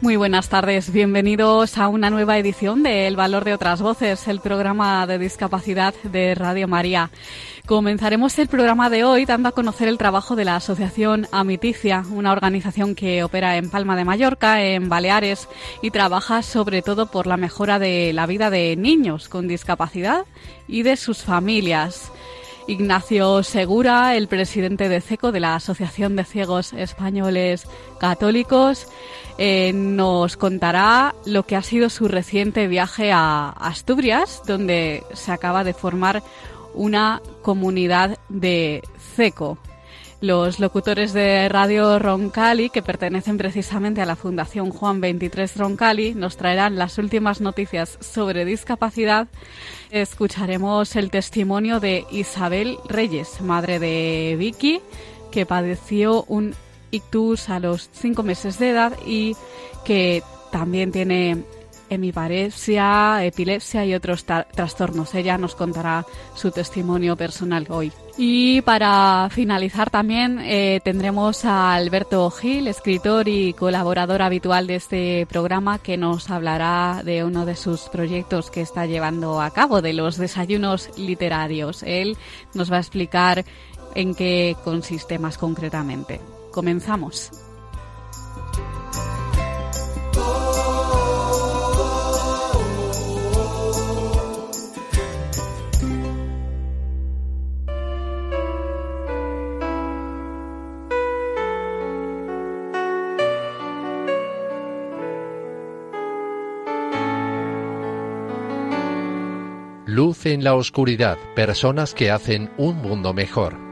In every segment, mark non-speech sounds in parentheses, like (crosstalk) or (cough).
Muy buenas tardes, bienvenidos a una nueva edición de El Valor de otras Voces, el programa de discapacidad de Radio María. Comenzaremos el programa de hoy dando a conocer el trabajo de la Asociación Amiticia, una organización que opera en Palma de Mallorca, en Baleares, y trabaja sobre todo por la mejora de la vida de niños con discapacidad y de sus familias. Ignacio Segura, el presidente de CECO, de la Asociación de Ciegos Españoles Católicos, eh, nos contará lo que ha sido su reciente viaje a Asturias, donde se acaba de formar una comunidad de CECO. Los locutores de Radio Roncali, que pertenecen precisamente a la Fundación Juan 23 Roncali, nos traerán las últimas noticias sobre discapacidad. Escucharemos el testimonio de Isabel Reyes, madre de Vicky, que padeció un ictus a los cinco meses de edad y que también tiene hemiparesia, epilepsia y otros trastornos. Ella nos contará su testimonio personal hoy. Y para finalizar también eh, tendremos a Alberto Gil, escritor y colaborador habitual de este programa, que nos hablará de uno de sus proyectos que está llevando a cabo, de los desayunos literarios. Él nos va a explicar en qué consiste más concretamente. Comenzamos. Luz en la oscuridad, personas que hacen un mundo mejor.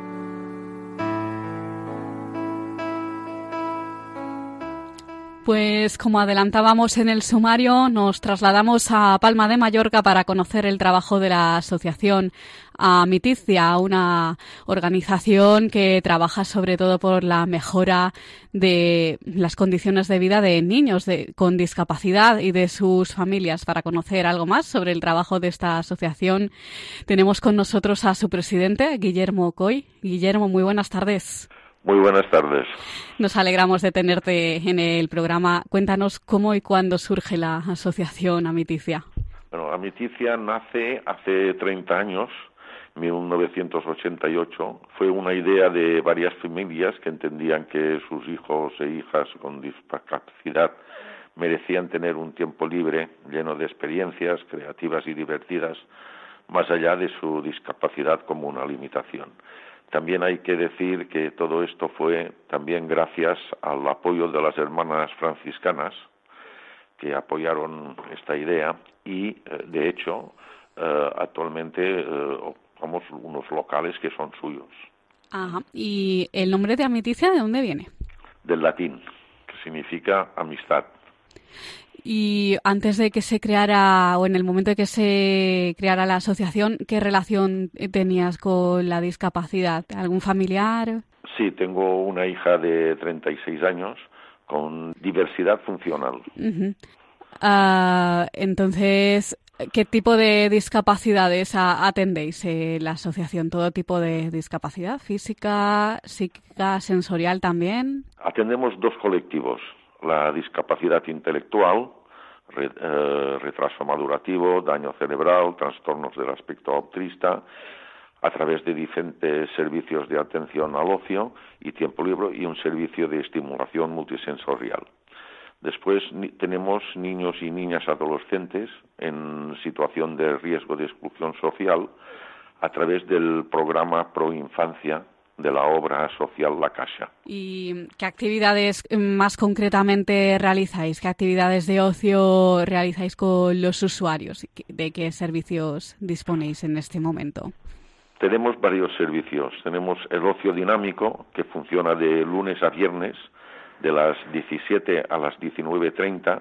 Pues como adelantábamos en el sumario, nos trasladamos a Palma de Mallorca para conocer el trabajo de la asociación Amiticia, una organización que trabaja sobre todo por la mejora de las condiciones de vida de niños con discapacidad y de sus familias. Para conocer algo más sobre el trabajo de esta asociación, tenemos con nosotros a su presidente, Guillermo Coy. Guillermo, muy buenas tardes. Muy buenas tardes. Nos alegramos de tenerte en el programa. Cuéntanos cómo y cuándo surge la asociación Amiticia. Bueno, Amiticia nace hace 30 años, 1988. Fue una idea de varias familias que entendían que sus hijos e hijas con discapacidad merecían tener un tiempo libre, lleno de experiencias creativas y divertidas, más allá de su discapacidad como una limitación. También hay que decir que todo esto fue también gracias al apoyo de las hermanas franciscanas que apoyaron esta idea y, eh, de hecho, eh, actualmente eh, somos unos locales que son suyos. Ajá. ¿Y el nombre de Amiticia de dónde viene? Del latín, que significa amistad. Y antes de que se creara, o en el momento de que se creara la asociación, ¿qué relación tenías con la discapacidad? ¿Algún familiar? Sí, tengo una hija de 36 años con diversidad funcional. Ah, entonces, ¿qué tipo de discapacidades atendéis en la asociación? ¿Todo tipo de discapacidad? ¿Física, psíquica, sensorial también? Atendemos dos colectivos la discapacidad intelectual, eh, retraso madurativo, daño cerebral, trastornos del aspecto autrista, a través de diferentes servicios de atención al ocio y tiempo libre y un servicio de estimulación multisensorial. Después tenemos niños y niñas adolescentes en situación de riesgo de exclusión social a través del programa Pro Infancia de la obra social La Casa. ¿Y qué actividades eh, más concretamente realizáis? ¿Qué actividades de ocio realizáis con los usuarios? ¿De qué servicios disponéis en este momento? Tenemos varios servicios. Tenemos el ocio dinámico, que funciona de lunes a viernes de las 17 a las 19.30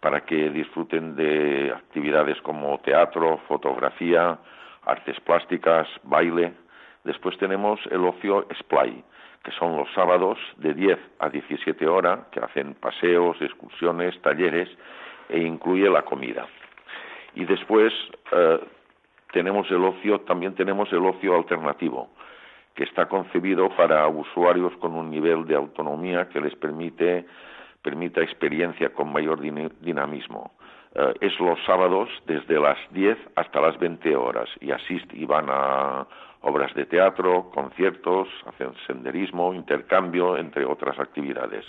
para que disfruten de actividades como teatro, fotografía, artes plásticas, baile. Después tenemos el ocio Splay, que son los sábados de 10 a 17 horas, que hacen paseos, excursiones, talleres e incluye la comida. Y después eh, tenemos el ocio, también tenemos el ocio alternativo, que está concebido para usuarios con un nivel de autonomía que les permite permita experiencia con mayor dinamismo. Eh, es los sábados desde las 10 hasta las 20 horas y asisten y van a obras de teatro, conciertos, hacen senderismo, intercambio, entre otras actividades.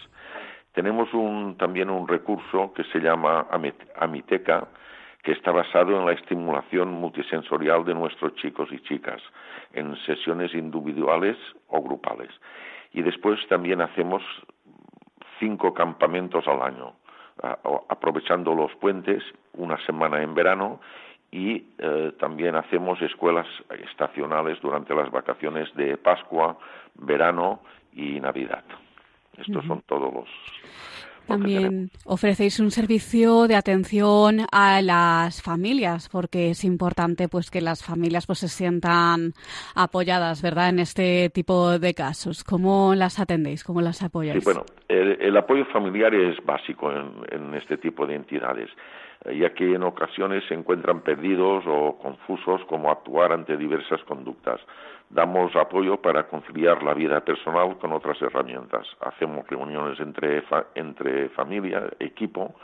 Tenemos un, también un recurso que se llama Amiteca, que está basado en la estimulación multisensorial de nuestros chicos y chicas, en sesiones individuales o grupales. Y después también hacemos cinco campamentos al año, aprovechando los puentes, una semana en verano y eh, también hacemos escuelas estacionales durante las vacaciones de Pascua, verano y Navidad. Estos son todos los también ofrecéis un servicio de atención a las familias, porque es importante pues que las familias pues se sientan apoyadas, ¿verdad? En este tipo de casos. ¿Cómo las atendéis? ¿Cómo las apoyáis? Sí, bueno, el, apoyo familiar es básico en, este tipo de entidades ya que en ocasiones se encuentran perdidos o confusos cómo actuar ante diversas conductas damos apoyo para conciliar la vida personal con otras herramientas. Hacemos reuniones entre, entre familia, equipo,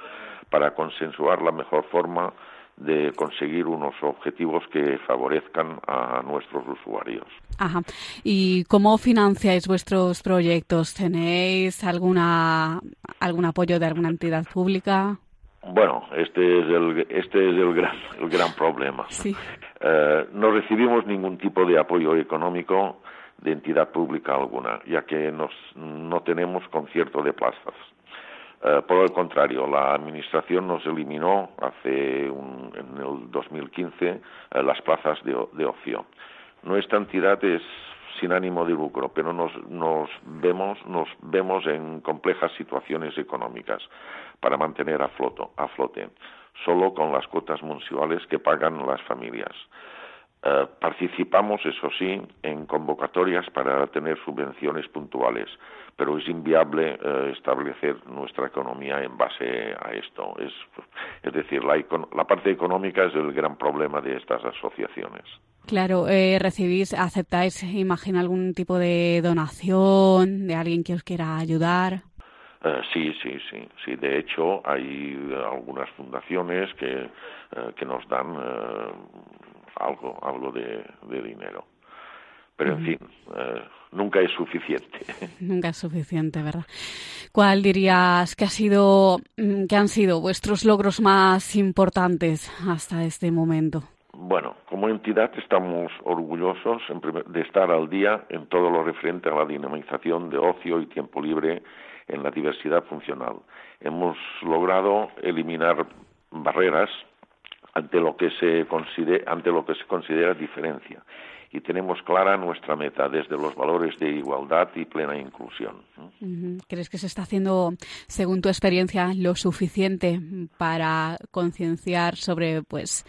para consensuar la mejor forma de conseguir unos objetivos que favorezcan a nuestros usuarios. Ajá. ¿Y cómo financiáis vuestros proyectos? ¿Tenéis alguna algún apoyo de alguna entidad pública? Bueno, este es el, este es el gran, el gran problema. Eh, no recibimos ningún tipo de apoyo económico de entidad pública alguna, ya que nos, no tenemos concierto de plazas. Eh, por el contrario, la Administración nos eliminó hace en el 2015 eh, las plazas de, de ocio. Nuestra entidad es sin ánimo de lucro, pero nos, nos, vemos, nos vemos en complejas situaciones económicas para mantener a, a flote, solo con las cuotas mensuales que pagan las familias. Eh, participamos, eso sí, en convocatorias para tener subvenciones puntuales, pero es inviable eh, establecer nuestra economía en base a esto. Es, decir, la, la, parte económica es el gran problema de estas asociaciones. Claro, eh, recibís, aceptáis, imagino, algún tipo de donación de alguien que os quiera ayudar. Eh, sí, sí, sí, sí. De hecho, hay algunas fundaciones que, eh, que nos dan eh, algo, algo de, dinero. Pero, en fin, nunca es suficiente. (laughs) Nunca es suficiente, ¿verdad? ¿Cuál dirías que ha sido, mm, que han sido vuestros logros más importantes hasta este momento? Bueno, como entidad estamos orgullosos de estar al día en todo lo referente a la dinamización de ocio y tiempo libre en la diversidad funcional. Hemos logrado eliminar barreras ante lo que se considera, ante lo que se considera diferencia y tenemos clara nuestra meta desde los valores de igualdad y plena inclusión. ¿Crees que se está haciendo, según tu experiencia, lo suficiente para concienciar sobre, pues,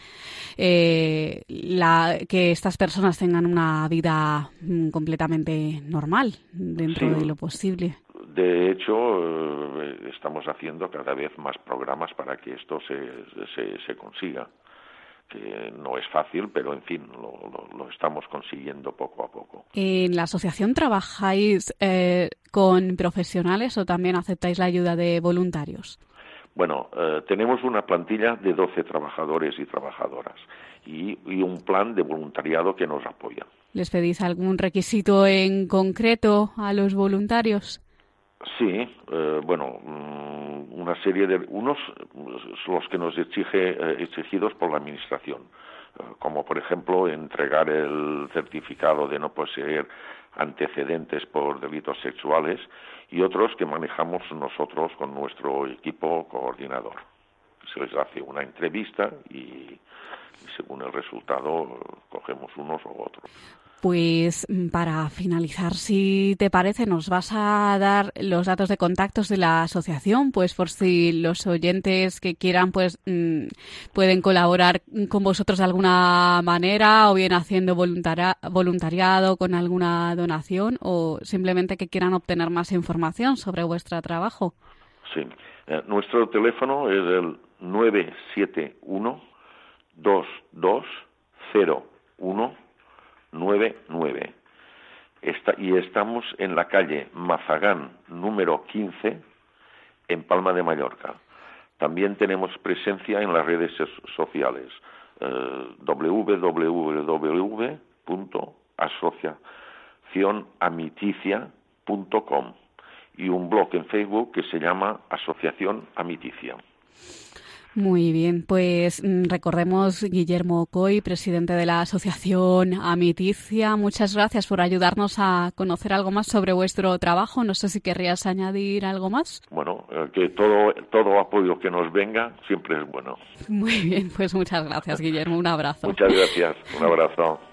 eh, la, que estas personas tengan una vida mm, completamente normal dentro de lo posible? De hecho, eh, estamos haciendo cada vez más programas para que esto se, se, consiga que no es fácil, pero en fin, lo, estamos consiguiendo poco a poco. ¿En la asociación trabajáis eh, con profesionales o también aceptáis la ayuda de voluntarios? Bueno, eh, tenemos una plantilla de 12 trabajadores y trabajadoras y, y, un plan de voluntariado que nos apoya. ¿Les pedís algún requisito en concreto a los voluntarios? Sí, eh, bueno, mm, una serie de unos los que nos exige eh, exigidos por la administración, eh, como por ejemplo entregar el certificado de no poseer antecedentes por delitos sexuales y otros que manejamos nosotros con nuestro equipo coordinador. Se les hace una entrevista y según el resultado cogemos unos u otros. Pues mm, para finalizar, si te parece, nos vas a dar los datos de contactos de la asociación, pues por si los oyentes que quieran, pues mm, pueden colaborar con vosotros de alguna manera, o bien haciendo voluntariado con alguna donación, o simplemente que quieran obtener más información sobre vuestro trabajo. Sí, eh, nuestro teléfono es el 971 2201 99. y estamos en la calle Mazagán número 15 en Palma de Mallorca. También tenemos presencia en las redes sociales eh, www.asociacionamiticia.com y un blog en Facebook que se llama Asociación Amiticia. Muy bien, pues mm, recordemos Guillermo Coy, presidente de la Asociación Amiticia. Muchas gracias por ayudarnos a conocer algo más sobre vuestro trabajo. No sé si querrías añadir algo más. Bueno, eh, que todo, todo apoyo que nos venga siempre es bueno. Muy bien, pues muchas gracias, Guillermo. Un abrazo. Muchas gracias. Un abrazo.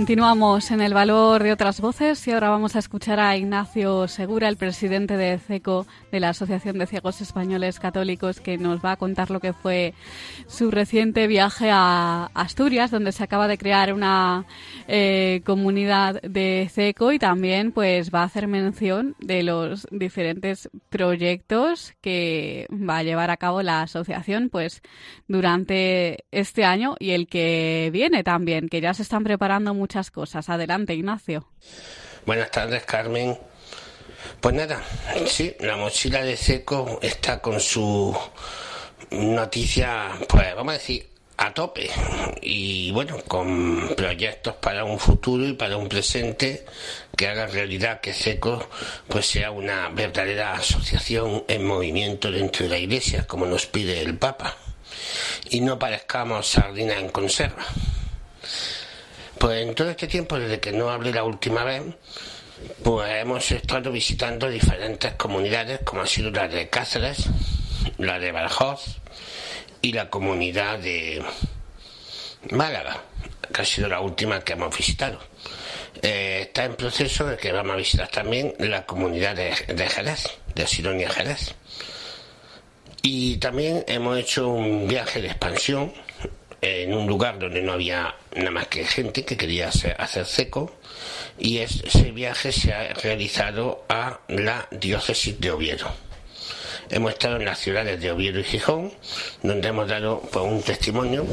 Continuamos en el valor de otras voces y ahora vamos a escuchar a Ignacio Segura, el presidente de CECO, de la Asociación de Ciegos Españoles Católicos, que nos va a contar lo que fue su reciente viaje a Asturias, donde se acaba de crear una eh, comunidad de CECO y también pues va a hacer mención de los diferentes proyectos que va a llevar a cabo la asociación pues durante este año y el que viene también, que ya se están preparando muchas cosas. Adelante, Ignacio. Buenas tardes, Carmen. Pues nada, sí, la mochila de seco está con su noticia, pues vamos a decir, a tope. Y bueno, con proyectos para un futuro y para un presente que haga realidad que Seco pues sea una verdadera asociación en movimiento dentro de la iglesia, como nos pide el Papa. Y no parezcamos sardina en conserva. Pues en todo este tiempo, desde que no hablé la última vez, pues hemos estado visitando diferentes comunidades, como ha sido la de Cáceres, la de Badajoz y la comunidad de Málaga, que ha sido la última que hemos visitado. Eh, está en proceso de que vamos a visitar también la comunidad de, de Jerez, de Sidonia Jerez. Y también hemos hecho un viaje de expansión en un lugar donde no había nada más que gente que quería hacer, seco y ese viaje se ha realizado a la diócesis de Oviedo. Hemos estado en las ciudades de Oviedo y Gijón, donde hemos dado pues, un testimonio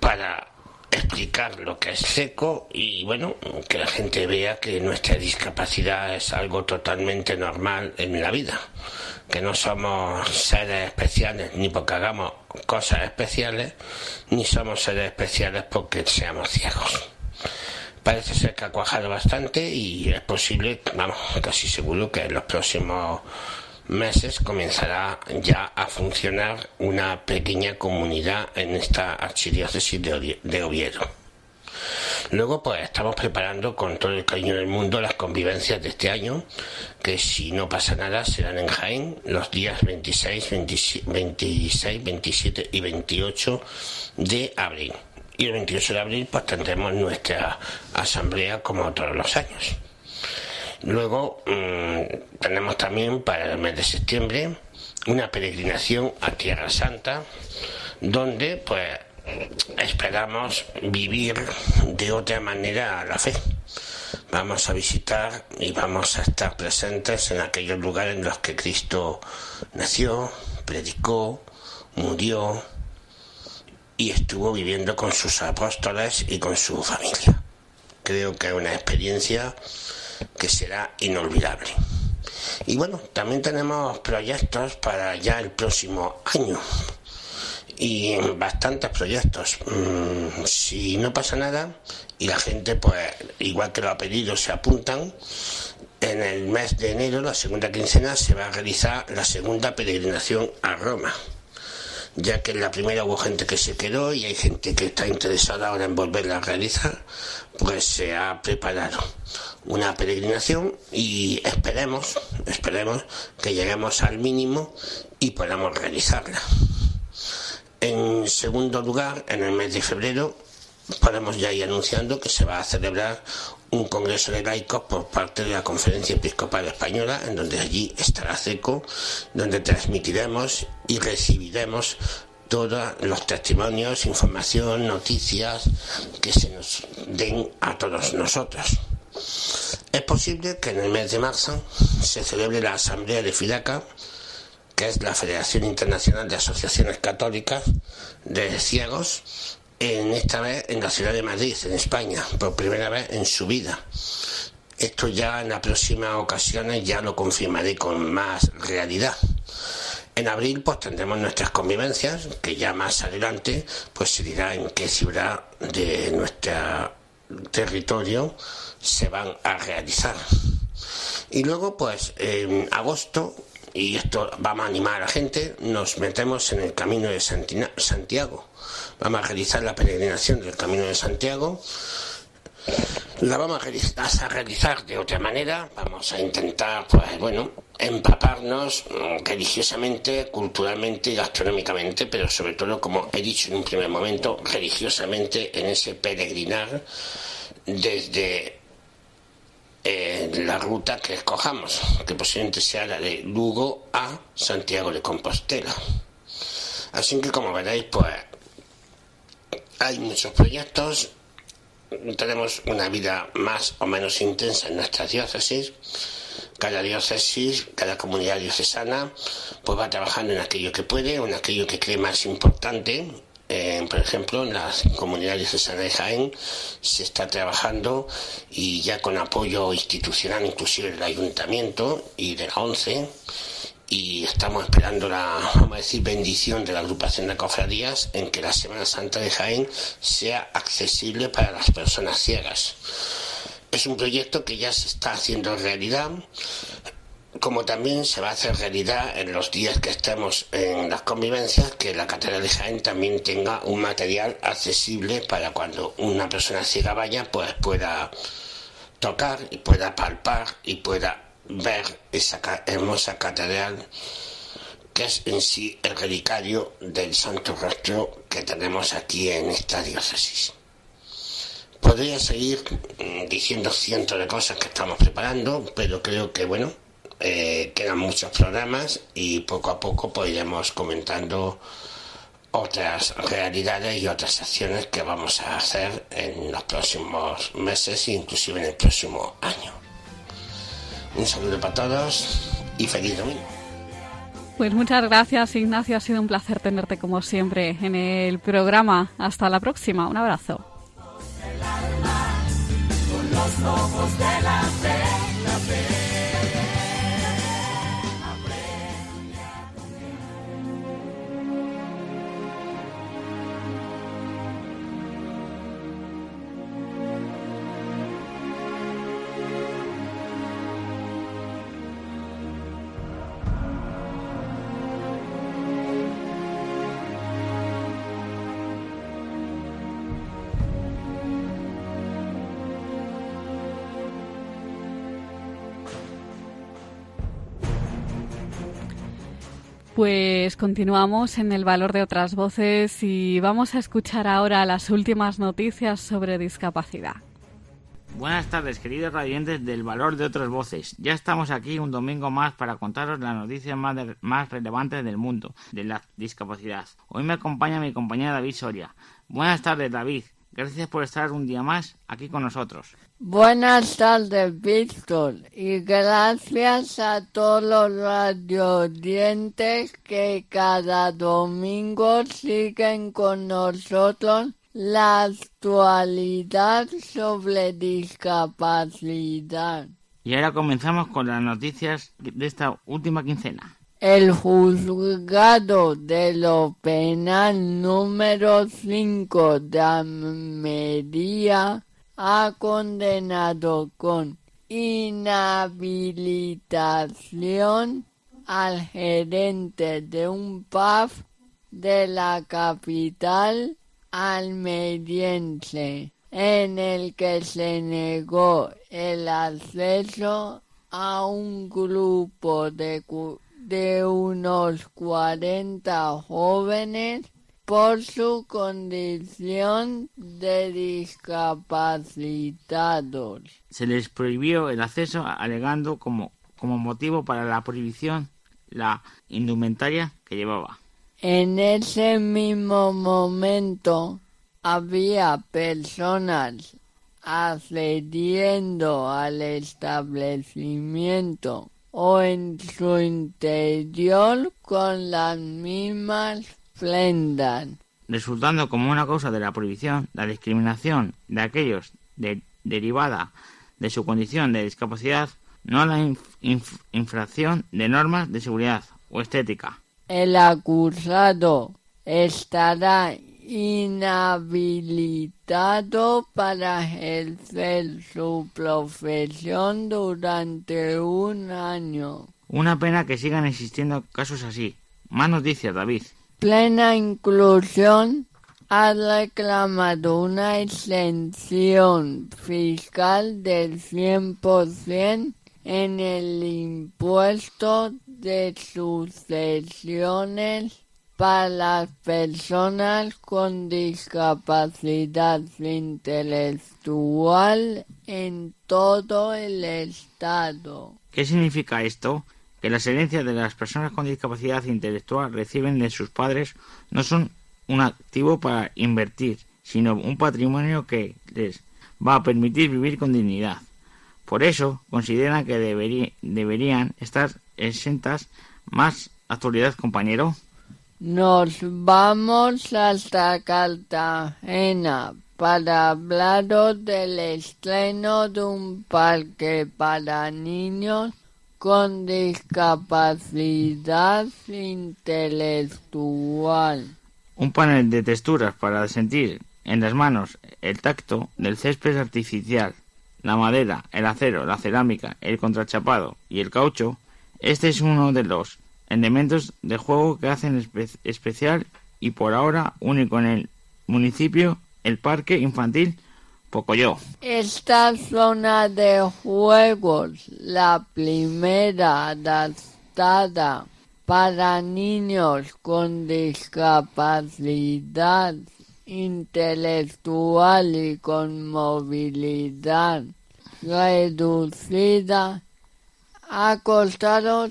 para explicar lo que es seco y bueno, que la gente vea que nuestra discapacidad es algo totalmente normal en la vida que no somos seres especiales ni porque hagamos cosas especiales, ni somos seres especiales porque seamos ciegos. parece ser que ha cuajado bastante y es posible, vamos, casi seguro que en los próximos meses comenzará ya a funcionar una pequeña comunidad en esta archidiócesis de Oviedo. Luego, pues estamos preparando con todo el cariño del mundo las convivencias de este año, que si no pasa nada serán en Jaén los días 26, 26, 27 y 28 de abril. Y el 28 de abril pues tendremos nuestra asamblea como todos los años. Luego mm, tenemos también para el mes de septiembre una peregrinación a Tierra Santa, donde pues esperamos vivir de otra manera la fe. Vamos a visitar y vamos a estar presentes en aquellos lugares en los que Cristo nació, predicó, murió y estuvo viviendo con sus apóstoles y con su familia. Creo que es una experiencia que será inolvidable. Y bueno, también tenemos proyectos para ya el próximo año y bastantes proyectos. Mm, si no pasa nada y la gente, pues igual que lo ha pedido, se apuntan, en el mes de enero, la segunda quincena, se va a realizar la segunda peregrinación a Roma. Ya que en la primera hubo gente que se quedó y hay gente que está interesada ahora en volverla a realizar, pues se ha preparado una peregrinación y esperemos, esperemos que lleguemos al mínimo y podamos realizarla. En segundo lugar, en el mes de febrero, podemos ya ir anunciando que se va a celebrar un congreso de laicos por parte de la Conferencia Episcopal Española, en donde allí estará CECO, donde transmitiremos y recibiremos todos los testimonios, información, noticias que se nos den a todos nosotros. Es posible que en el mes de marzo se celebre la Asamblea de Fidaca, que es la Federación Internacional de Asociaciones Católicas de Ciegos, en esta vez en la ciudad de Madrid, en España, por primera vez en su vida. Esto ya en las próximas ocasiones ya lo confirmaré con más realidad. En abril pues tendremos nuestras convivencias, que ya más adelante pues se dirá en qué ciudad de nuestro territorio se van a realizar. Y luego pues en agosto y esto vamos a animar a la gente, nos metemos en el camino de Santiago. Vamos a realizar la peregrinación del camino de Santiago. La vamos a realizar de otra manera, vamos a intentar, pues bueno, empaparnos mm, religiosamente, culturalmente y gastronómicamente, pero sobre todo, como he dicho en un primer momento, religiosamente en ese peregrinar desde la ruta que escojamos, que posiblemente sea la de Lugo a Santiago de Compostela. Así que como veréis, pues hay muchos proyectos, tenemos una vida más o menos intensa en nuestras diócesis. Cada diócesis, cada comunidad diocesana, pues va trabajando en aquello que puede en aquello que cree más importante por ejemplo, en las comunidades de San de Jaén se está trabajando y ya con apoyo institucional, inclusive del ayuntamiento y de la ONCE, y estamos esperando la, vamos a decir, bendición de la agrupación de cofradías en que la Semana Santa de Jaén sea accesible para las personas ciegas. Es un proyecto que ya se está haciendo realidad como también se va a hacer realidad en los días que estemos en las convivencias, que la Catedral de Jaén también tenga un material accesible para cuando una persona ciega vaya, pues pueda tocar y pueda palpar y pueda ver esa hermosa catedral que es en sí el relicario del Santo Rostro que tenemos aquí en esta diócesis. Podría seguir mm, diciendo cientos de cosas que estamos preparando, pero creo que bueno, eh, quedan muchos programas y poco a poco pues iremos comentando otras realidades y otras acciones que vamos a hacer en los próximos meses inclusive en el próximo año. Un saludo para todos y feliz domingo. Pues muchas gracias Ignacio, ha sido un placer tenerte como siempre en el programa. Hasta la próxima, un abrazo. Pues continuamos en el valor de otras voces y vamos a escuchar ahora las últimas noticias sobre discapacidad. Buenas tardes, queridos radiantes del valor de otras voces. Ya estamos aquí un domingo más para contaros las noticias más, más relevantes del mundo de la discapacidad. Hoy me acompaña mi compañero David Soria. Buenas tardes, David. Gracias por estar un día más aquí con nosotros. Buenas tardes, Víctor, y gracias a todos los radiodientes que cada domingo siguen con nosotros la actualidad sobre discapacidad. Y ahora comenzamos con las noticias de esta última quincena. El juzgado de lo penal número 5 de Almería ha condenado con inhabilitación al gerente de un pub de la capital almeriense en el que se negó el acceso a un grupo de, de unos 40 jóvenes por su condición de discapacitados. Se les prohibió el acceso alegando como, como motivo para la prohibición la indumentaria que llevaba. En ese mismo momento había personas accediendo al establecimiento o en su interior con las mismas Resultando como una causa de la prohibición la discriminación de aquellos derivada de su condición de discapacidad, no la infracción de normas de seguridad o estética el acusado estará inhabilitado para ejercer su profesión durante un año. Una pena que sigan existiendo casos así. Más noticias, David. Plena Inclusión ha reclamado una exención fiscal del 100% en el impuesto de sucesiones para las personas con discapacidad intelectual en todo el Estado. ¿Qué significa esto? Que las herencias de las personas con discapacidad intelectual reciben de sus padres no son un activo para invertir, sino un patrimonio que les va a permitir vivir con dignidad. Por eso consideran que deberían estar exentas más actualidad, compañero. Nos vamos hasta Cartagena para hablaros del estreno de un parque para niños con discapacidad intelectual. Un panel de texturas para sentir en las manos el tacto del césped artificial la madera, el acero, la cerámica, el contrachapado y el caucho, este es uno de los elementos de juego que hacen especial y por ahora único en el municipio el Parque Infantil Esta zona de juegos, la primera adaptada para niños con discapacidad intelectual y con movilidad reducida ha costado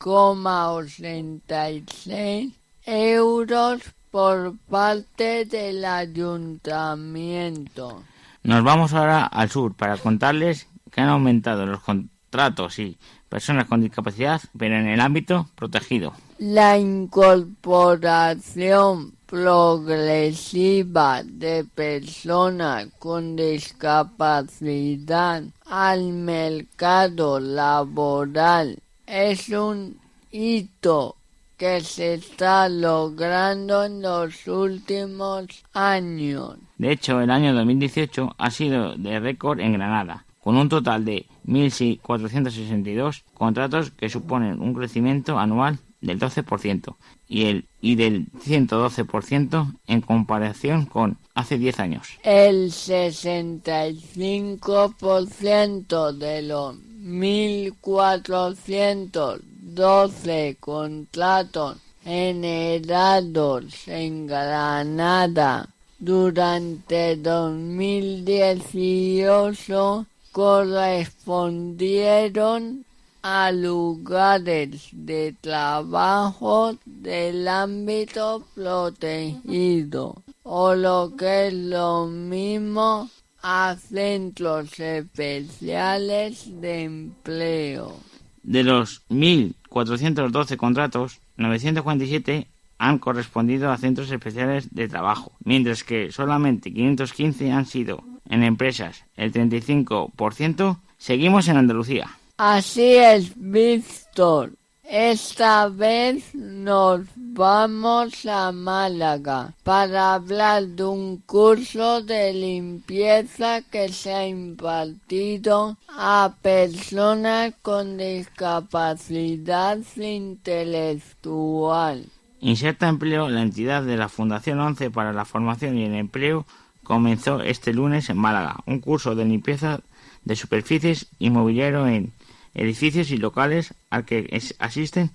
77.467,86 euros por parte del ayuntamiento. Nos vamos ahora al sur para contarles que han aumentado los contratos y personas con discapacidad, pero en el ámbito protegido. La incorporación progresiva de personas con discapacidad al mercado laboral es un hito que se está logrando en los últimos años. De hecho, el año 2018 ha sido de récord en Granada, con un total de 1.462 contratos que suponen un crecimiento anual del 12% y, el, y del 112% en comparación con hace 10 años. El 65% de los 1.412 contratos generados en Granada durante 2018 correspondieron a lugares de trabajo del ámbito protegido o lo que es lo mismo a centros especiales de empleo. De los 1.412 contratos, 947 han correspondido a centros especiales de trabajo, mientras que solamente 515 han sido en empresas. El 35% seguimos en Andalucía. Así es, Víctor. Esta vez nos vamos a Málaga para hablar de un curso de limpieza que se ha impartido a personas con discapacidad intelectual. Inserta Empleo, la entidad de la Fundación 11 para la Formación y el Empleo, comenzó este lunes en Málaga un curso de limpieza de superficies y mobiliario en edificios y locales al que asisten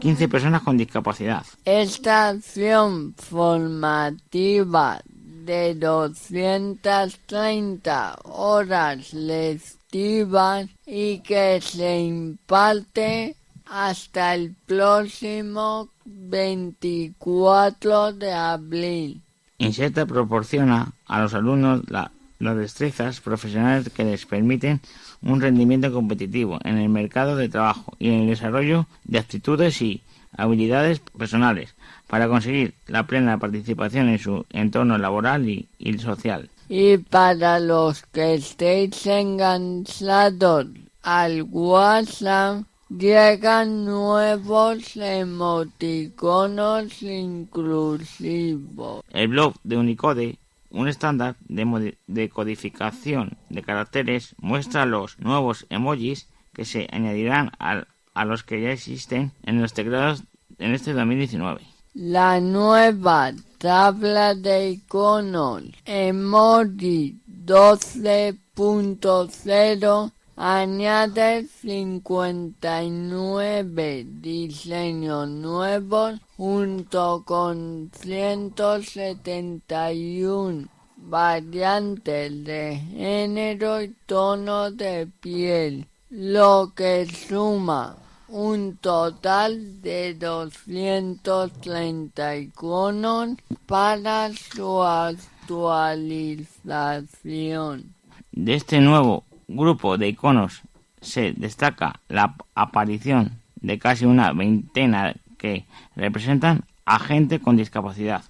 15 personas con discapacidad. Esta acción formativa de 230 horas lectivas y que se imparte hasta el próximo 24 de abril. Inserta proporciona a los alumnos las destrezas profesionales que les permiten un rendimiento competitivo en el mercado de trabajo y en el desarrollo de aptitudes y habilidades personales para conseguir la plena participación en su entorno laboral y, social. Y para los que estéis enganchados al WhatsApp, llegan nuevos emoticonos inclusivos. El blog de Unicode un estándar de, codificación de caracteres muestra los nuevos emojis que se añadirán a los que ya existen en los teclados en este 2019. La nueva tabla de iconos emoji 12.0 añade 59 diseños nuevos junto con 171 variantes de género y tono de piel, lo que suma un total de 230 iconos para su actualización. De este nuevo grupo de iconos se destaca la aparición de casi una veintena que representan a gente con discapacidad,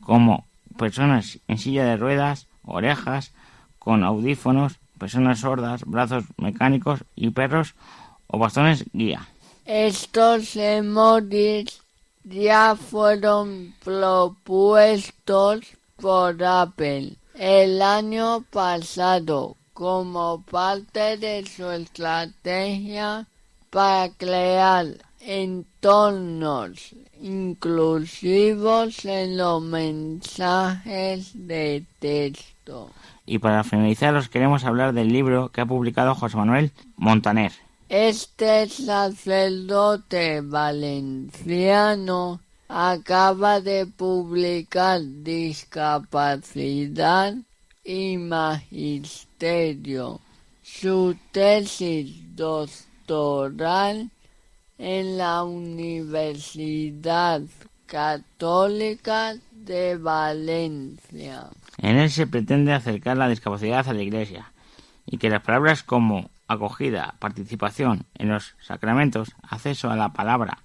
como personas en silla de ruedas, orejas, con audífonos, personas sordas, brazos mecánicos y perros o bastones guía. Estos emojis ya fueron propuestos por Apple el año pasado como parte de su estrategia para crear entornos inclusivos en los mensajes de texto. Y para finalizar, os queremos hablar del libro que ha publicado José Manuel Montaner. Este sacerdote valenciano acaba de publicar Discapacidad y Magisterio, su tesis doctoral en la Universidad Católica de Valencia. En él se pretende acercar la discapacidad a la Iglesia y que las palabras como acogida, participación en los sacramentos, acceso a la palabra,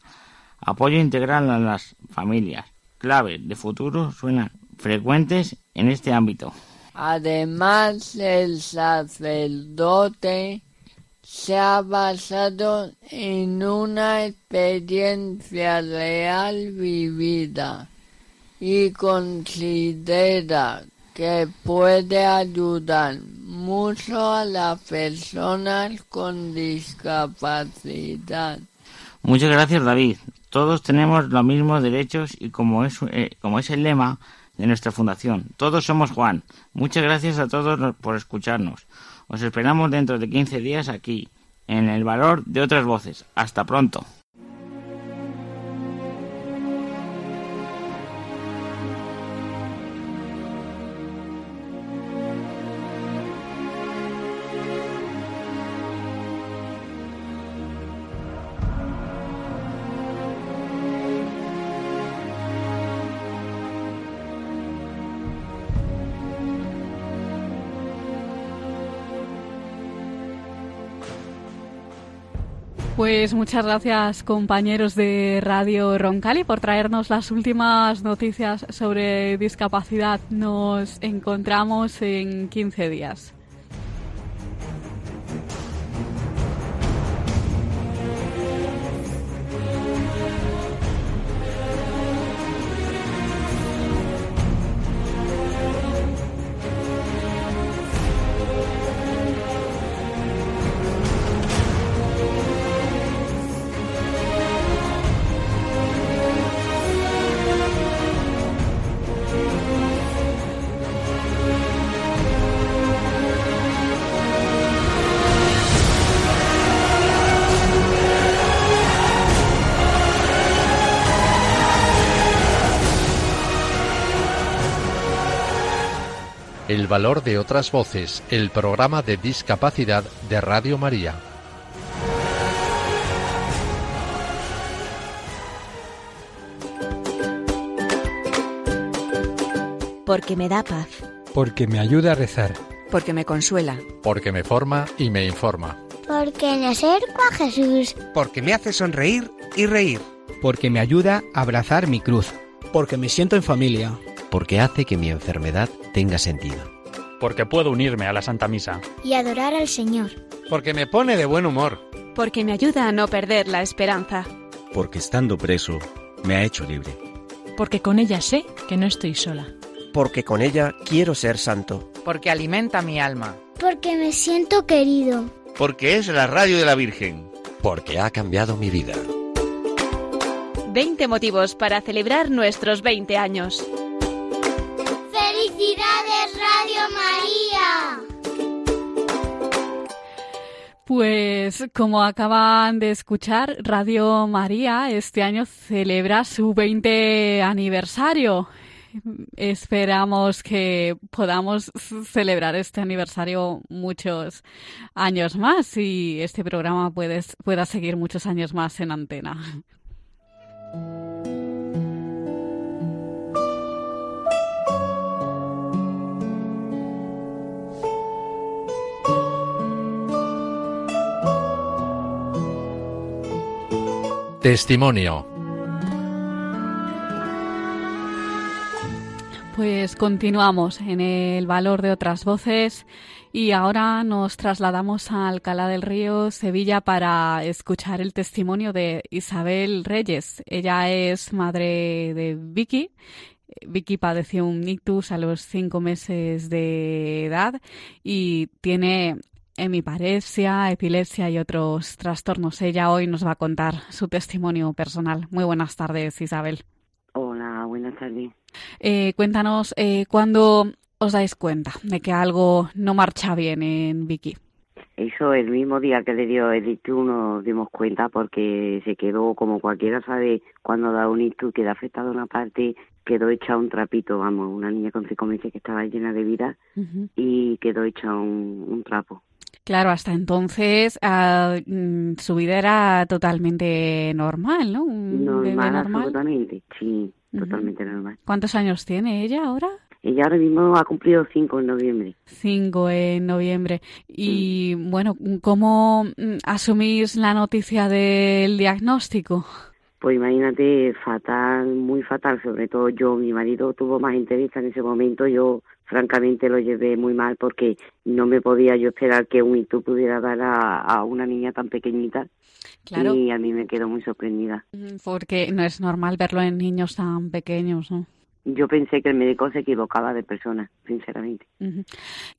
apoyo integral a las familias, claves de futuro suenan frecuentes en este ámbito. Además, el sacerdote se ha basado en una experiencia real vivida y considera que puede ayudar mucho a las personas con discapacidad. Muchas gracias David. Todos tenemos los mismos derechos y como es, eh, como es el lema de nuestra fundación, todos somos Juan. Muchas gracias a todos por escucharnos. Os esperamos dentro de 15 días aquí, en el valor de otras voces. Hasta pronto. Pues muchas gracias compañeros de Radio Roncali por traernos las últimas noticias sobre discapacidad. Nos encontramos en 15 días. El valor de otras voces, el programa de discapacidad de Radio María. Porque me da paz. Porque me ayuda a rezar. Porque me consuela. Porque me forma y me informa. Porque me acerco a Jesús. Porque me hace sonreír y reír. Porque me ayuda a abrazar mi cruz. Porque me siento en familia. Porque hace que mi enfermedad tenga sentido. Porque puedo unirme a la Santa Misa. Y adorar al Señor. Porque me pone de buen humor. Porque me ayuda a no perder la esperanza. Porque estando preso, me ha hecho libre. Porque con ella sé que no estoy sola. Porque con ella quiero ser santo. Porque alimenta mi alma. Porque me siento querido. Porque es la radio de la Virgen. Porque ha cambiado mi vida. 20 motivos para celebrar nuestros 20 años. ¡Felicidades Radio María! Pues como acaban de escuchar, Radio María este año celebra su 20 aniversario. Esperamos que podamos celebrar este aniversario muchos años más y este programa puede, pueda seguir muchos años más en antena. Testimonio. Pues continuamos en el valor de otras voces y ahora nos trasladamos a Alcalá del Río, Sevilla, para escuchar el testimonio de Isabel Reyes. Ella es madre de Vicky. Vicky padeció un ictus a los cinco meses de edad y tiene hemiparesia, epilepsia y otros trastornos. Ella hoy nos va a contar su testimonio personal. Muy buenas tardes, Isabel. Hola, buenas tardes. Eh, cuéntanos, eh, ¿cuándo os dais cuenta de que algo no marcha bien en Vicky? Eso, el mismo día que le dio el ictus nos dimos cuenta porque se quedó, como cualquiera sabe, cuando da un ictus queda afectada una parte, quedó hecha un trapito, vamos, una niña con cinco meses que estaba llena de vida uh -huh. y quedó hecha un, un trapo. Claro, hasta entonces uh, su vida era totalmente normal, ¿no? Un normal, absolutamente, sí, uh -huh. totalmente normal. ¿Cuántos años tiene ella ahora? Ella ahora mismo ha cumplido cinco en noviembre. Cinco en noviembre. Y sí. bueno, ¿cómo mm, asumís la noticia del diagnóstico? Pues imagínate, fatal, muy fatal, sobre todo yo, mi marido tuvo más entrevista en ese momento, yo francamente lo llevé muy mal porque no me podía yo esperar que un hito pudiera dar a, a una niña tan pequeñita. Claro. Y a mí me quedó muy sorprendida. Porque no es normal verlo en niños tan pequeños, ¿no? yo pensé que el médico se equivocaba de persona, sinceramente.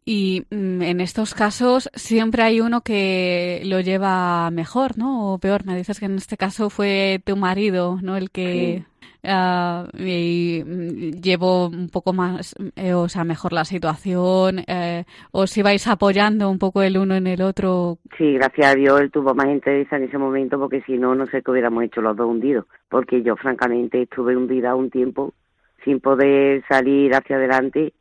Y mm, en estos casos siempre hay uno que lo lleva mejor, ¿no? O peor, me dices que en este caso fue tu marido, ¿no? El que... ah, y mm, llevó un poco más, eh, o sea, mejor la situación, eh, os ibais apoyando un poco el uno en el otro. Sí, gracias a Dios él tuvo más interés en ese momento porque si no, no sé qué hubiéramos hecho los dos hundidos. Porque yo, francamente, estuve hundida un tiempo sin poder salir hacia adelante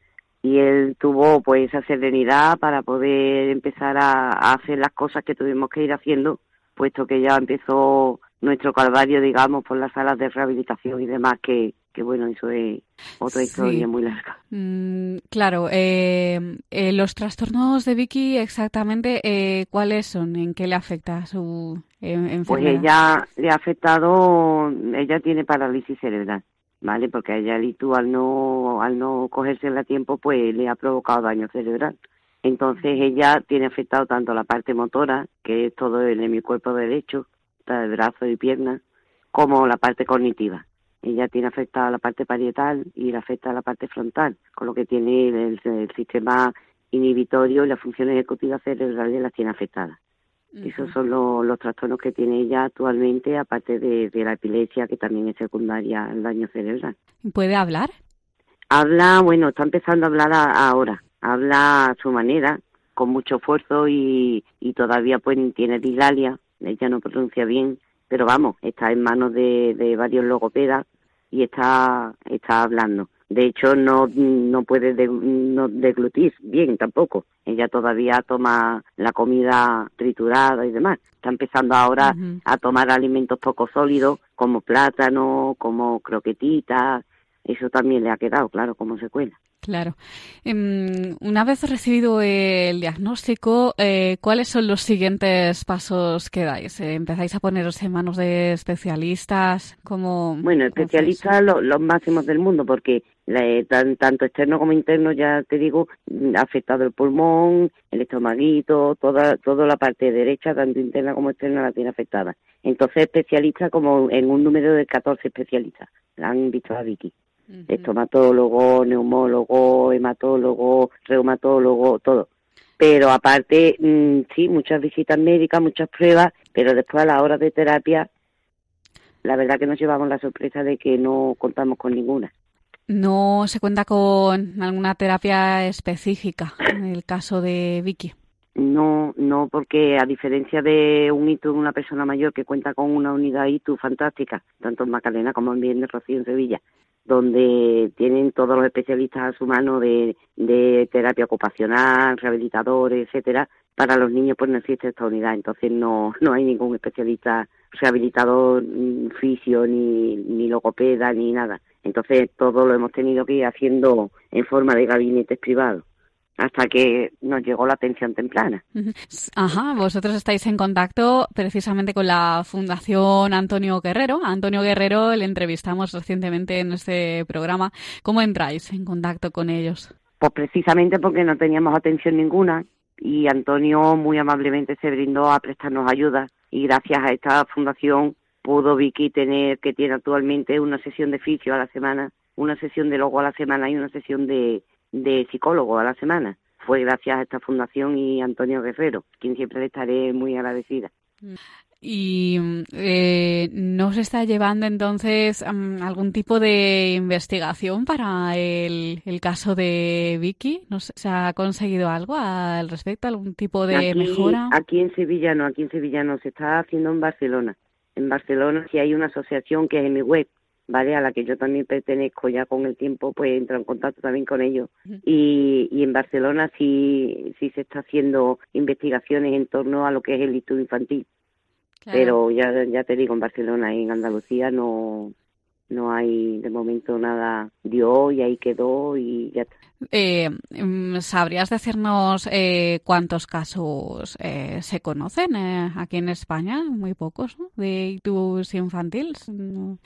y él tuvo pues esa serenidad para poder empezar a hacer las cosas que tuvimos que ir haciendo, puesto que ya empezó nuestro calvario, digamos, por las salas de rehabilitación y demás, que, que bueno, eso es otra historia muy larga. Mm, claro, eh, eh, los trastornos de Vicky exactamente, eh, ¿cuáles son? ¿En qué le afecta su eh, Pues enfermedad? ella le ha afectado, ella tiene parálisis cerebral, ¿vale? Porque a ella el ITU al no, al no cogérsela a tiempo, pues le ha provocado daño cerebral. Entonces ella tiene afectado tanto la parte motora, que es todo el hemicuerpo derecho, el brazo y pierna, como la parte cognitiva. Ella tiene afectada la parte parietal y le afecta la parte frontal, con lo que tiene el, el sistema inhibitorio y las funciones ejecutivas cerebrales las tiene afectadas. Esos son lo- los trastornos que tiene ella actualmente, aparte de, de la epilepsia, que también es secundaria al daño cerebral. ¿Puede hablar? Habla, bueno, está empezando a hablar a- ahora. Habla a su manera, con mucho esfuerzo y, y todavía pues tiene dislalia. Ella no pronuncia bien, pero vamos, está en manos de, de varios logopedas y está, está hablando. De hecho, no, no puede de- no deglutir bien tampoco. Ella todavía toma la comida triturada y demás. Está empezando ahora a tomar alimentos poco sólidos, como plátano, como croquetitas. Eso también le ha quedado, claro, como secuela. Claro. Em, una vez recibido el diagnóstico, eh, ¿cuáles son los siguientes pasos que dais? Eh, ¿Empezáis a poneros en manos de especialistas? como Bueno, especialistas lo- los máximos del mundo, porque eh, tan- tanto externo como interno, ya te digo, mm, ha afectado el pulmón, el estomaguito, toda, toda la parte derecha, tanto interna como externa, la tiene afectada. Entonces, especialistas como en un número de 14 especialistas, la han visto a Vicky. Estomatólogo, neumólogo, hematólogo, reumatólogo, todo. Pero aparte, mm, sí, muchas visitas médicas, muchas pruebas, pero después a la hora de terapia, la verdad que nos llevamos la sorpresa de que no contamos con ninguna. ¿No se cuenta con alguna terapia específica en el caso de Vicky? No, no, porque a diferencia de un ITU de una persona mayor que cuenta con una unidad ITU fantástica, tanto en Macarena como en Viernes Rocío en Sevilla, donde tienen todos los especialistas a su mano de, terapia ocupacional, rehabilitadores, etcétera, para los niños pues no existe esta unidad, entonces no, no hay ningún especialista rehabilitador, fisio, ni, ni logopeda, ni nada. Entonces todo lo hemos tenido que ir haciendo en forma de gabinetes privados hasta que nos llegó la atención temprana. Ajá, vosotros estáis en contacto precisamente con la Fundación Antonio Guerrero. A Antonio Guerrero le entrevistamos recientemente en este programa. ¿Cómo entráis en contacto con ellos? Pues precisamente porque no teníamos atención ninguna y Antonio muy amablemente se brindó a prestarnos ayuda y gracias a esta fundación pudo Vicky tener, que tiene actualmente una sesión de fisio a la semana, una sesión de logo a la semana y una sesión de, de psicólogo a la semana. Fue gracias a esta fundación y Antonio Guerrero, quien siempre le estaré muy agradecida. ¿Y eh, no se está llevando entonces mm, algún tipo de investigación para el, el caso de Vicky? ¿No se se ha conseguido algo al respecto? ¿Algún tipo de aquí, mejora? Aquí en Sevilla no, aquí en Sevilla no, se está haciendo en Barcelona. En Barcelona sí hay una asociación que es en mi web, ¿vale? A la que yo también pertenezco ya con el tiempo, pues entro en contacto también con ellos. Y, y en Barcelona sí, sí se está haciendo investigaciones en torno a lo que es el estudio infantil. Pero ya, ya te digo, en Barcelona y en Andalucía no, no hay de momento nada dio y ahí quedó y ya está. Eh, mm, ¿Sabrías decirnos eh, cuántos casos eh, se conocen eh, aquí en España? Muy pocos, ¿no? De ictus infantiles.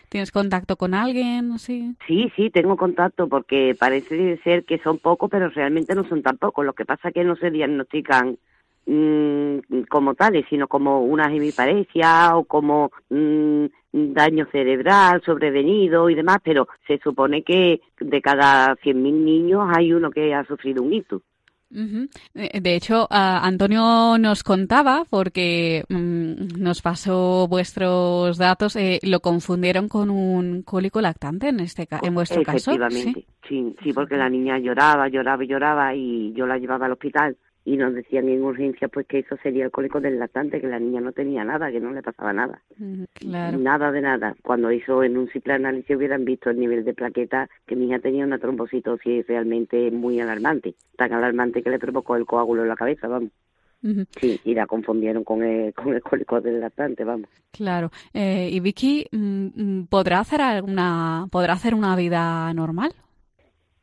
¿Tienes contacto con alguien? Sí. Sí, sí, tengo contacto porque parece ser que son pocos, pero realmente no son tan pocos. Lo que pasa es que no se diagnostican mm, como tales, sino como una hemiparesia o como mm, daño cerebral sobrevenido y demás, pero se supone que de cada 100.000 niños hay uno que ha sufrido un ictus. Eh, De hecho, ah, Antonio nos contaba, porque mm, nos pasó vuestros datos, eh, lo confundieron con un cólico lactante en este ca- en vuestro caso. Efectivamente, sí, sí, porque la niña lloraba, lloraba y lloraba y yo la llevaba al hospital y nos decían en urgencia pues que eso sería el cólico del lactante, que la niña no tenía nada, que no le pasaba nada. Claro. Nada de nada. Cuando hizo en un simple análisis hubieran visto el nivel de plaqueta que mi hija tenía una trombocitosis realmente muy alarmante, tan alarmante que le provocó el coágulo en la cabeza, vamos. Sí, y la confundieron con el, con el cólico del lactante, vamos. Claro. Eh, ¿Y Vicky mm, mm, podrá hacer alguna, podrá hacer una vida normal?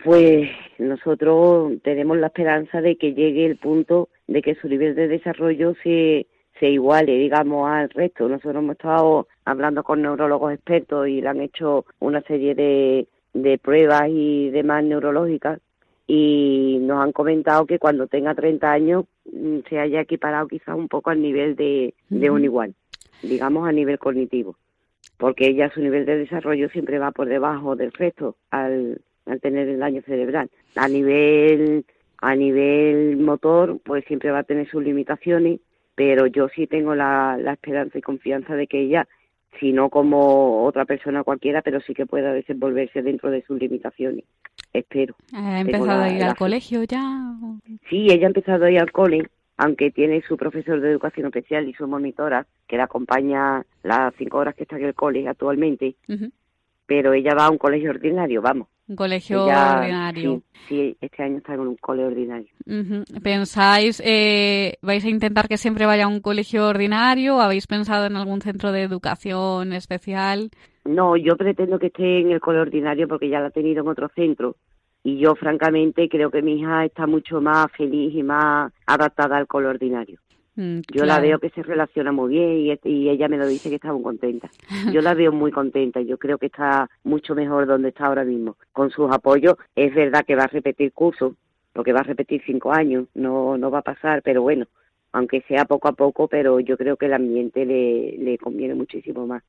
Pues nosotros tenemos la esperanza de que llegue el punto de que su nivel de desarrollo se, se iguale, digamos, al resto. Nosotros hemos estado hablando con neurólogos expertos y le han hecho una serie de, de pruebas y demás neurológicas y nos han comentado que cuando tenga 30 años mm, se haya equiparado quizás un poco al nivel de, de un igual, digamos a nivel cognitivo, porque ella su nivel de desarrollo siempre va por debajo del resto al, al tener el daño cerebral. A nivel a nivel motor, pues siempre va a tener sus limitaciones, pero yo sí tengo la, la esperanza y confianza de que ella, si no como otra persona cualquiera, pero sí que pueda desenvolverse dentro de sus limitaciones. Espero. ¿Ha empezado la- a ir la al colegio ya? Sí, ella ha empezado a ir al cole, aunque tiene su profesor de educación especial y su monitora, que la acompaña las cinco horas que está en el cole actualmente, pero ella va a un colegio ordinario, vamos. Un colegio Ella- ordinario. Sí, sí, este año está en un cole ordinario. ¿Pensáis, eh, vais a intentar que siempre vaya a un colegio ordinario? ¿Habéis pensado en algún centro de educación especial? No, yo pretendo que esté en el cole ordinario porque ya la ha tenido en otro centro. Y yo, francamente, creo que mi hija está mucho más feliz y más adaptada al cole ordinario. Mm, Yo la veo que se relaciona muy bien y, y ella me lo dice que está muy contenta. Yo la veo muy contenta y yo creo que está mucho mejor donde está ahora mismo. Con sus apoyos, es verdad que va a repetir curso, porque va a repetir cinco años, no, no va a pasar, pero bueno, aunque sea poco a poco, pero yo creo que el ambiente le, le conviene muchísimo más.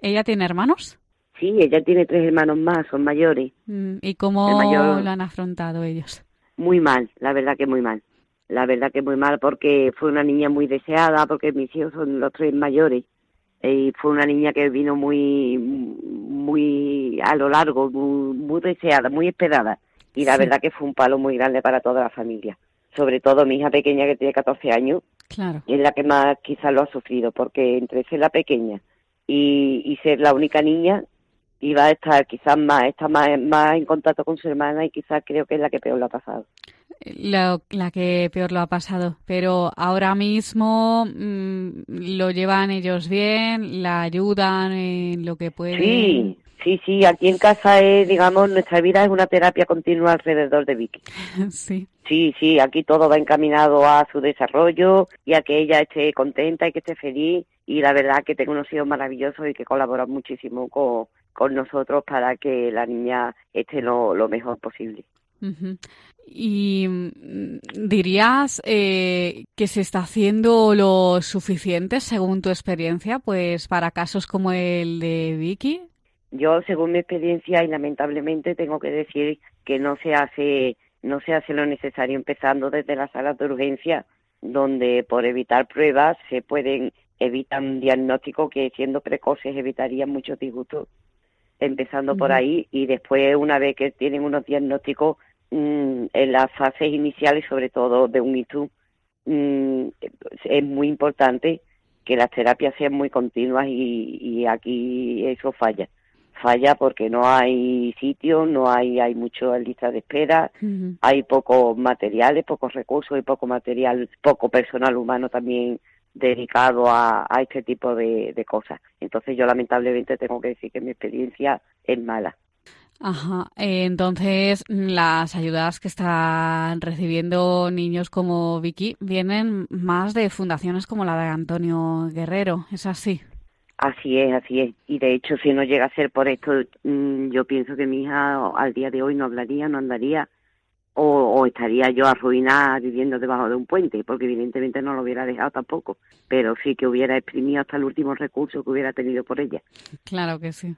¿Ella tiene hermanos? Sí, ella tiene tres hermanos más, son mayores. Mm, ¿Y cómo mayor- lo han afrontado ellos? Muy mal, la verdad que muy mal. La verdad que muy mal porque fue una niña muy deseada, porque mis hijos son los tres mayores. Y fue una niña que vino muy, muy a lo largo, muy, muy deseada, muy esperada. Y la Sí. verdad que fue un palo muy grande para toda la familia. Sobre todo mi hija pequeña que tiene 14 años, Claro. es la que más quizás lo ha sufrido, porque entre ser la pequeña y, y ser la única niña, iba a estar quizás más, está más, más en contacto con su hermana y quizás creo que es la que peor lo ha pasado. La, la que peor lo ha pasado. Pero ahora mismo mm, lo llevan ellos bien, la ayudan en lo que pueden. Sí, sí, sí, aquí en casa es, digamos, nuestra vida es una terapia continua alrededor de Vicky. (laughs) sí. Sí, sí, aquí todo va encaminado a su desarrollo y a que ella esté contenta y que esté feliz. Y la verdad que tengo unos hijos maravillosos y que colaboran muchísimo con, con nosotros para que la niña esté lo, lo mejor posible. ¿Y mm, dirías eh, que se está haciendo lo suficiente según tu experiencia, pues para casos como el de Vicky? Yo, según mi experiencia, y lamentablemente tengo que decir que no se hace, no se hace lo necesario empezando desde las salas de urgencia, donde por evitar pruebas se pueden evitar un diagnóstico que siendo precoces evitaría muchos disgustos. Empezando por ahí y después una vez que tienen unos diagnósticos mm, en las fases iniciales, sobre todo de un ictus, mm, es muy importante que las terapias sean muy continuas y, y aquí eso falla. Falla porque no hay sitio, no hay, hay mucho en lista de espera, hay pocos materiales, pocos recursos y poco material, poco personal humano también dedicado a, a este tipo de, de cosas. Entonces yo lamentablemente tengo que decir que mi experiencia es mala. Ajá. Eh, Entonces, las ayudas que están recibiendo niños como Vicky vienen más de fundaciones como la de Antonio Guerrero, ¿es así? Así es, así es. Y de hecho, si no llega a ser por esto, mm, yo pienso que mi hija al día de hoy no hablaría, no andaría, o, estaría yo arruinada viviendo debajo de un puente, porque evidentemente no lo hubiera dejado tampoco, pero sí que hubiera exprimido hasta el último recurso que hubiera tenido por ella. Claro que sí.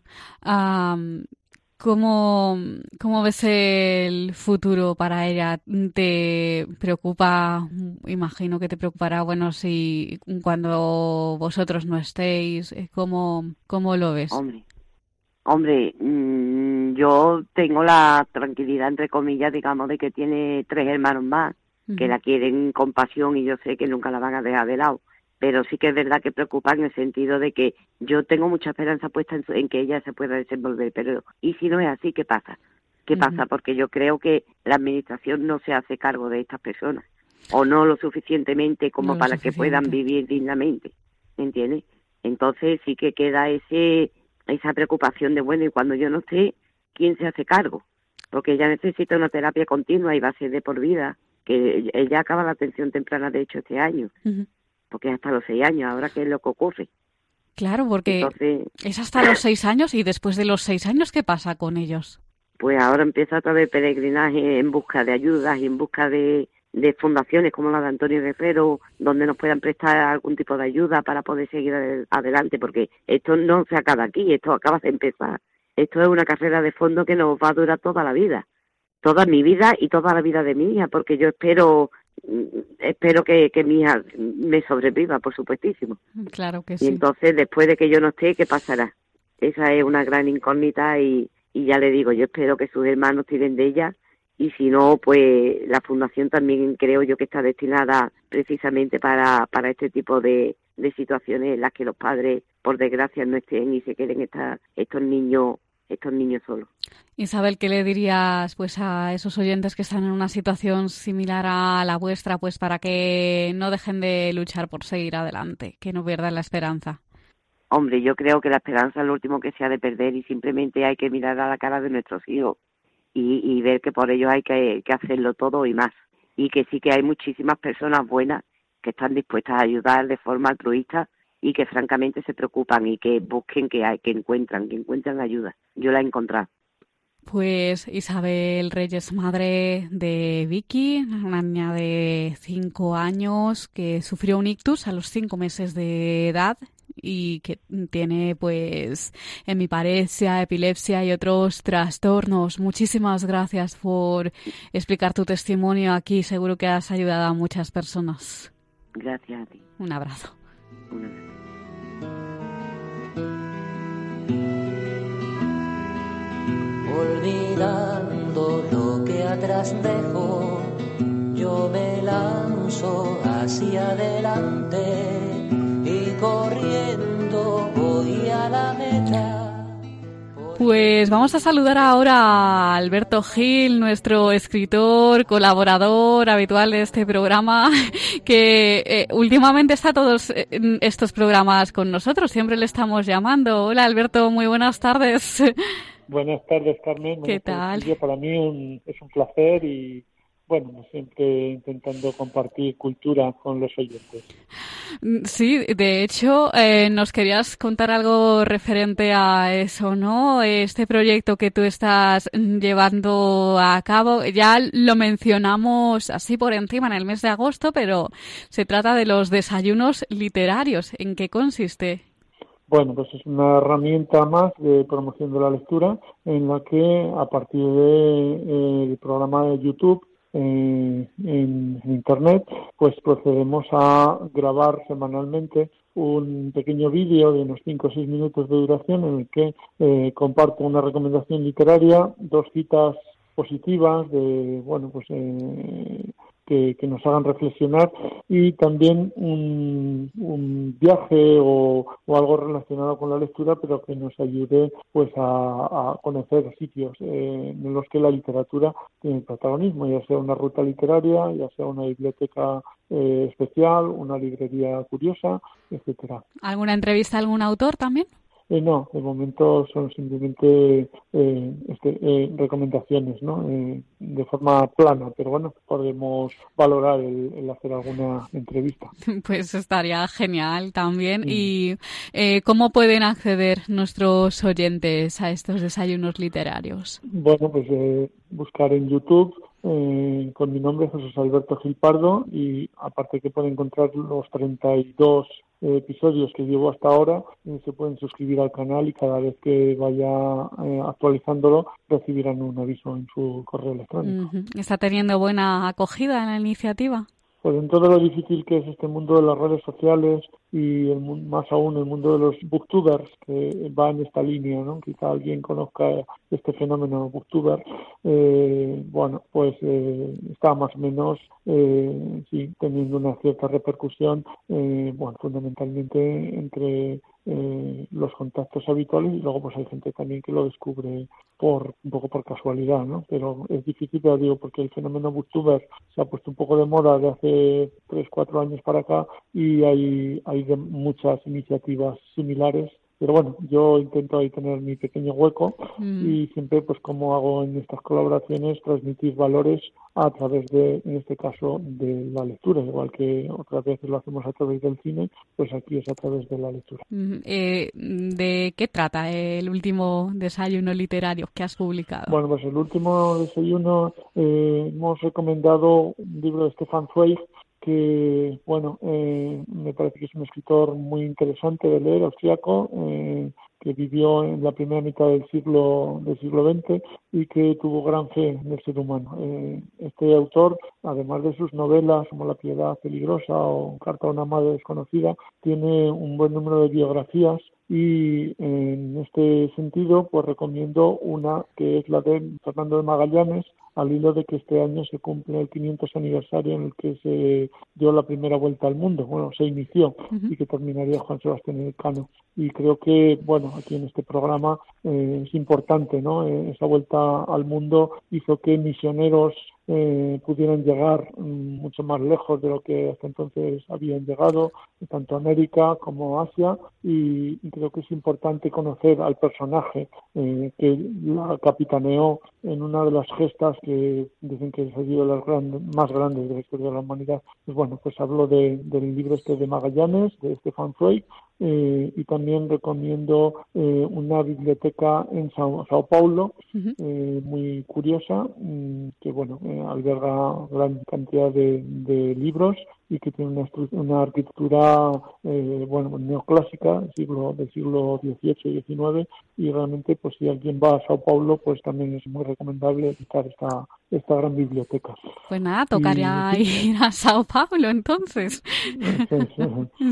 ¿cómo, ¿Cómo ves el futuro para ella? ¿Te preocupa, imagino que te preocupará, bueno, si cuando vosotros no estéis, ¿cómo, cómo lo ves? Hombre, hombre mm, yo tengo la tranquilidad, entre comillas, digamos, de que tiene tres hermanos más que la quieren con pasión y yo sé que nunca la van a dejar de lado pero sí que es verdad que preocupa en el sentido de que yo tengo mucha esperanza puesta en, que ella se pueda desenvolver, pero ¿y si no es así, qué pasa? ¿Qué pasa? Porque yo creo que la administración no se hace cargo de estas personas, o no lo suficientemente como para que puedan vivir dignamente, ¿entiendes? Entonces sí que queda ese esa preocupación de, bueno, y cuando yo no esté, ¿quién se hace cargo? Porque ella necesita una terapia continua y va a ser de por vida, que ella acaba la atención temprana, de hecho, este año porque es hasta los seis años, ahora qué es lo que ocurre. Claro, porque es hasta los seis años y después de los seis años, ¿qué pasa con ellos? Pues ahora empieza otra vez peregrinaje en busca de ayudas y en busca de, de fundaciones como la de Antonio Guerrero, donde nos puedan prestar algún tipo de ayuda para poder seguir adelante, porque esto no se acaba aquí, esto acaba de empezar. Esto es una carrera de fondo que nos va a durar toda la vida, toda mi vida y toda la vida de mi hija, porque yo espero espero que, que mi hija me sobreviva, por supuestísimo. Claro que sí. Y entonces, después de que yo no esté, ¿qué pasará? Esa es una gran incógnita y, y ya le digo, yo espero que sus hermanos tiren de ella y si no, pues la fundación también creo yo que está destinada precisamente para, para este tipo de, de situaciones en las que los padres, por desgracia, no estén y se queden estos niños estos niños solos. Isabel, ¿qué le dirías pues a esos oyentes que están en una situación similar a la vuestra, pues para que no dejen de luchar por seguir adelante, que no pierdan la esperanza? Hombre, yo creo que la esperanza es lo último que se ha de perder y simplemente hay que mirar a la cara de nuestros hijos y, ver que por ello hay que, hacerlo todo y más. Y que sí que hay muchísimas personas buenas que están dispuestas a ayudar de forma altruista y que francamente se preocupan y que busquen que, hay, que encuentran, que encuentran ayuda. Yo la he encontrado. Pues Isabel Reyes, madre de Vicky, una niña de cinco años que sufrió un ictus a los cinco meses de edad y que tiene pues hemiparesia, epilepsia y otros trastornos. Muchísimas gracias por explicar tu testimonio aquí. Seguro que has ayudado a muchas personas. Gracias a ti. Un abrazo. Olvidando lo que atrás dejo, yo me lanzo hacia adelante corriendo voy a la meta. Pues vamos a saludar ahora a Alberto Gil, nuestro escritor, colaborador habitual de este programa, (laughs) que eh, últimamente está todos eh, estos programas con nosotros, siempre le estamos llamando. Hola Alberto, muy buenas tardes. (laughs) Buenas tardes Carmen. ¿Qué tal? para mí es un placer y bueno, siempre intentando compartir cultura con los oyentes. Mm, sí, de hecho, eh, nos querías contar algo referente a eso, ¿no? Este proyecto que tú estás llevando a cabo, ya lo mencionamos así por encima en el mes de agosto, pero se trata de los desayunos literarios. ¿En qué consiste? Bueno, pues es una herramienta más de promoción de la lectura en la que a partir del de, eh, programa de YouTube eh, en, Internet, pues procedemos a grabar semanalmente un pequeño vídeo de unos 5 o 6 minutos de duración en el que eh, comparto una recomendación literaria, dos citas positivas de, bueno, pues eh, que, nos hagan reflexionar y también un, viaje o, algo relacionado con la lectura, pero que nos ayude pues a, conocer sitios eh, en los que la literatura tiene protagonismo, ya sea una ruta literaria, ya sea una biblioteca eh, especial, una librería curiosa, etcétera. ¿Alguna entrevista a algún autor también? Eh, no, de momento son simplemente eh, este, eh, recomendaciones, ¿no? de forma plana, pero bueno, podemos valorar el, hacer alguna entrevista. (laughs) Pues estaría genial también. ¿Y cómo pueden acceder nuestros oyentes a estos desayunos literarios? Bueno, pues buscar en YouTube eh, con mi nombre, Jesús Alberto Gil Pardo, y aparte que puede encontrar los 32 eh, episodios que llevo hasta ahora, eh, se pueden suscribir al canal y cada vez que vaya eh, actualizándolo recibirán un aviso en su correo electrónico. ¿Está teniendo buena acogida en la iniciativa? Pues en todo lo difícil que es este mundo de las redes sociales y el, más aún el mundo de los booktubers, que va en esta línea, ¿no? Quizá alguien conozca este fenómeno booktuber. Eh, bueno, pues eh, está más o menos eh, teniendo una cierta repercusión, eh, bueno, fundamentalmente entre eh, los contactos habituales y luego pues hay gente también que lo descubre por un poco por casualidad, ¿no? Pero es difícil, ya digo, porque el fenómeno booktuber se ha puesto un poco de moda de hace tres, cuatro años para acá y hay, hay muchas iniciativas similares. Pero bueno, yo intento ahí tener mi pequeño hueco Mm. y siempre, pues como hago en estas colaboraciones, transmitir valores a través de, en este caso, de la lectura, igual que otras veces lo hacemos a través del cine, pues aquí es a través de la lectura. Ujú. Eh, ¿De qué trata el último desayuno literario que has publicado? Bueno, pues el último desayuno eh, hemos recomendado un libro de Stefan Zweig que, bueno, eh, me parece que es un escritor muy interesante de leer, austriaco, eh, que vivió en la primera mitad del siglo del siglo XX y que tuvo gran fe en el ser humano. Eh, este autor, además de sus novelas como La piedad peligrosa o Carta a una madre desconocida, tiene un buen número de biografías y en este sentido pues recomiendo una que es la de Fernando de Magallanes al hilo de que este año se cumple el 500 aniversario en el que se dio la primera vuelta al mundo, bueno, se inició y que terminaría Juan Sebastián Elcano. Y creo que, bueno, aquí en este programa eh, es importante, ¿no? Eh, esa vuelta al mundo hizo que misioneros eh, pudieran llegar mm, mucho más lejos de lo que hasta entonces habían llegado, tanto América como Asia, y, creo que es importante conocer al personaje eh, que la capitaneó en una de las gestas que dicen que ha sido las gran- más grandes de la historia de la humanidad. Pues bueno, pues hablo de- del libro este de Magallanes, de Stefan Zweig, eh, y también recomiendo eh, una biblioteca en Sao, Sao Paulo, eh, muy curiosa, mm, que bueno, eh, alberga gran cantidad de, de libros y que tiene una, una arquitectura eh, bueno neoclásica del siglo del siglo XVIII y XIX y realmente pues si alguien va a Sao Paulo pues también es muy recomendable visitar esta esta gran biblioteca. Pues nada, tocaría (laughs) ir a Sao Paulo entonces. (laughs)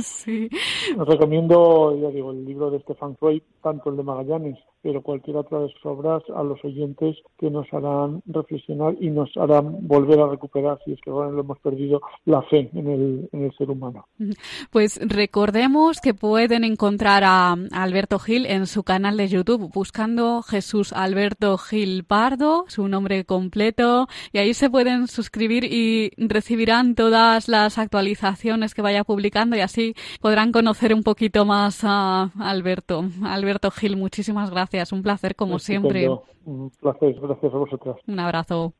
Sí. Os recomiendo, ya digo, el libro de Stefan Zweig, tanto el de Magallanes, pero cualquier otra de sus obras a los oyentes que nos harán reflexionar y nos harán volver a recuperar, si es que ahora lo hemos perdido, la fe en el, en el ser humano. (laughs) Pues recordemos que pueden encontrar a Alberto Gil en su canal de YouTube buscando Jesús Alberto Gil Pardo, su nombre completo, y ahí se pueden suscribir y recibirán todas las actualizaciones que vaya publicando y así podrán conocer un poquito más a Alberto. Alberto Gil, muchísimas gracias, un placer como siempre. Un placer, gracias a vosotras. Un abrazo.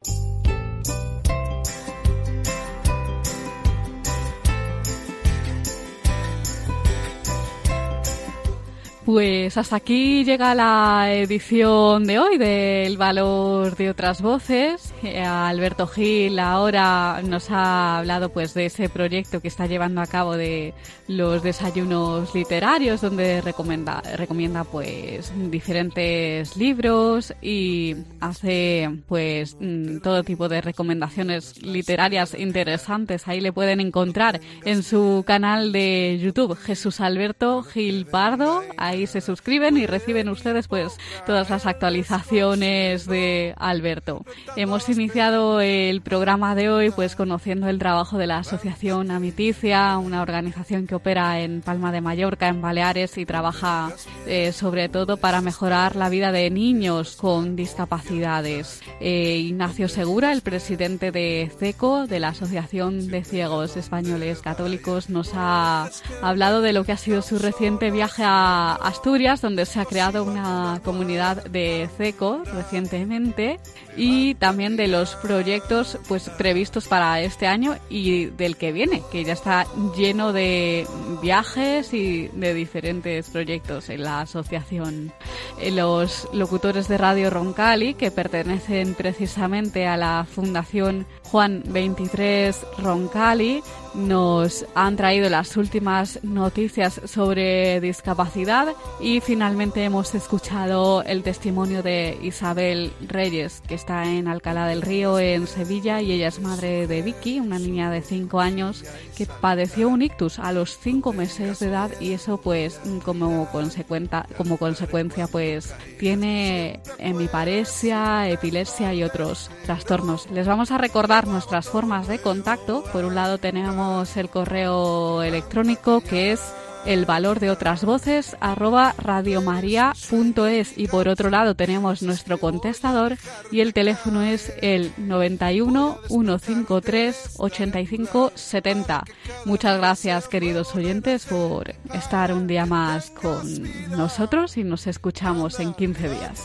Pues hasta aquí llega la edición de hoy del Valor de otras voces. Eh, Alberto Gil ahora nos ha hablado pues de ese proyecto que está llevando a cabo de los desayunos literarios donde recomienda recomienda pues diferentes libros y hace pues mm, todo tipo de recomendaciones literarias interesantes. Ahí le pueden encontrar en su canal de YouTube Jesús Alberto Gil Pardo. Se suscriben y reciben ustedes pues todas las actualizaciones de Alberto. Hemos iniciado el programa de hoy pues conociendo el trabajo de la Asociación Amiticia, una organización que opera en Palma de Mallorca, en Baleares y trabaja eh, sobre todo para mejorar la vida de niños con discapacidades. Eh, Ignacio Segura, el presidente de CECO, de la Asociación de Ciegos Españoles Católicos, nos ha hablado de lo que ha sido su reciente viaje a Asturias, donde se ha creado una comunidad de CECO recientemente y también de los proyectos pues previstos para este año y del que viene, que ya está lleno de viajes y de diferentes proyectos en la asociación. Eh, Los locutores de Radio Roncali, que pertenecen precisamente a la Fundación Juan 23 Roncali, nos han traído las últimas noticias sobre discapacidad y finalmente hemos escuchado el testimonio de Isabel Reyes, que está en Alcalá del Río, en Sevilla, y ella es madre de Vicky, una niña de 5 años que padeció un ictus a los 5 meses de edad y eso pues como, consecuenta, como consecuencia pues tiene hemiparesia, epilepsia y otros trastornos. Les vamos a recordar nuestras formas de contacto. Por un lado tenemos el correo electrónico que es el valor de otras voces arroba radiomaria.es y por otro lado tenemos nuestro contestador y el teléfono es el 91 153 85 70. Muchas gracias queridos oyentes por estar un día más con nosotros y nos escuchamos en 15 días.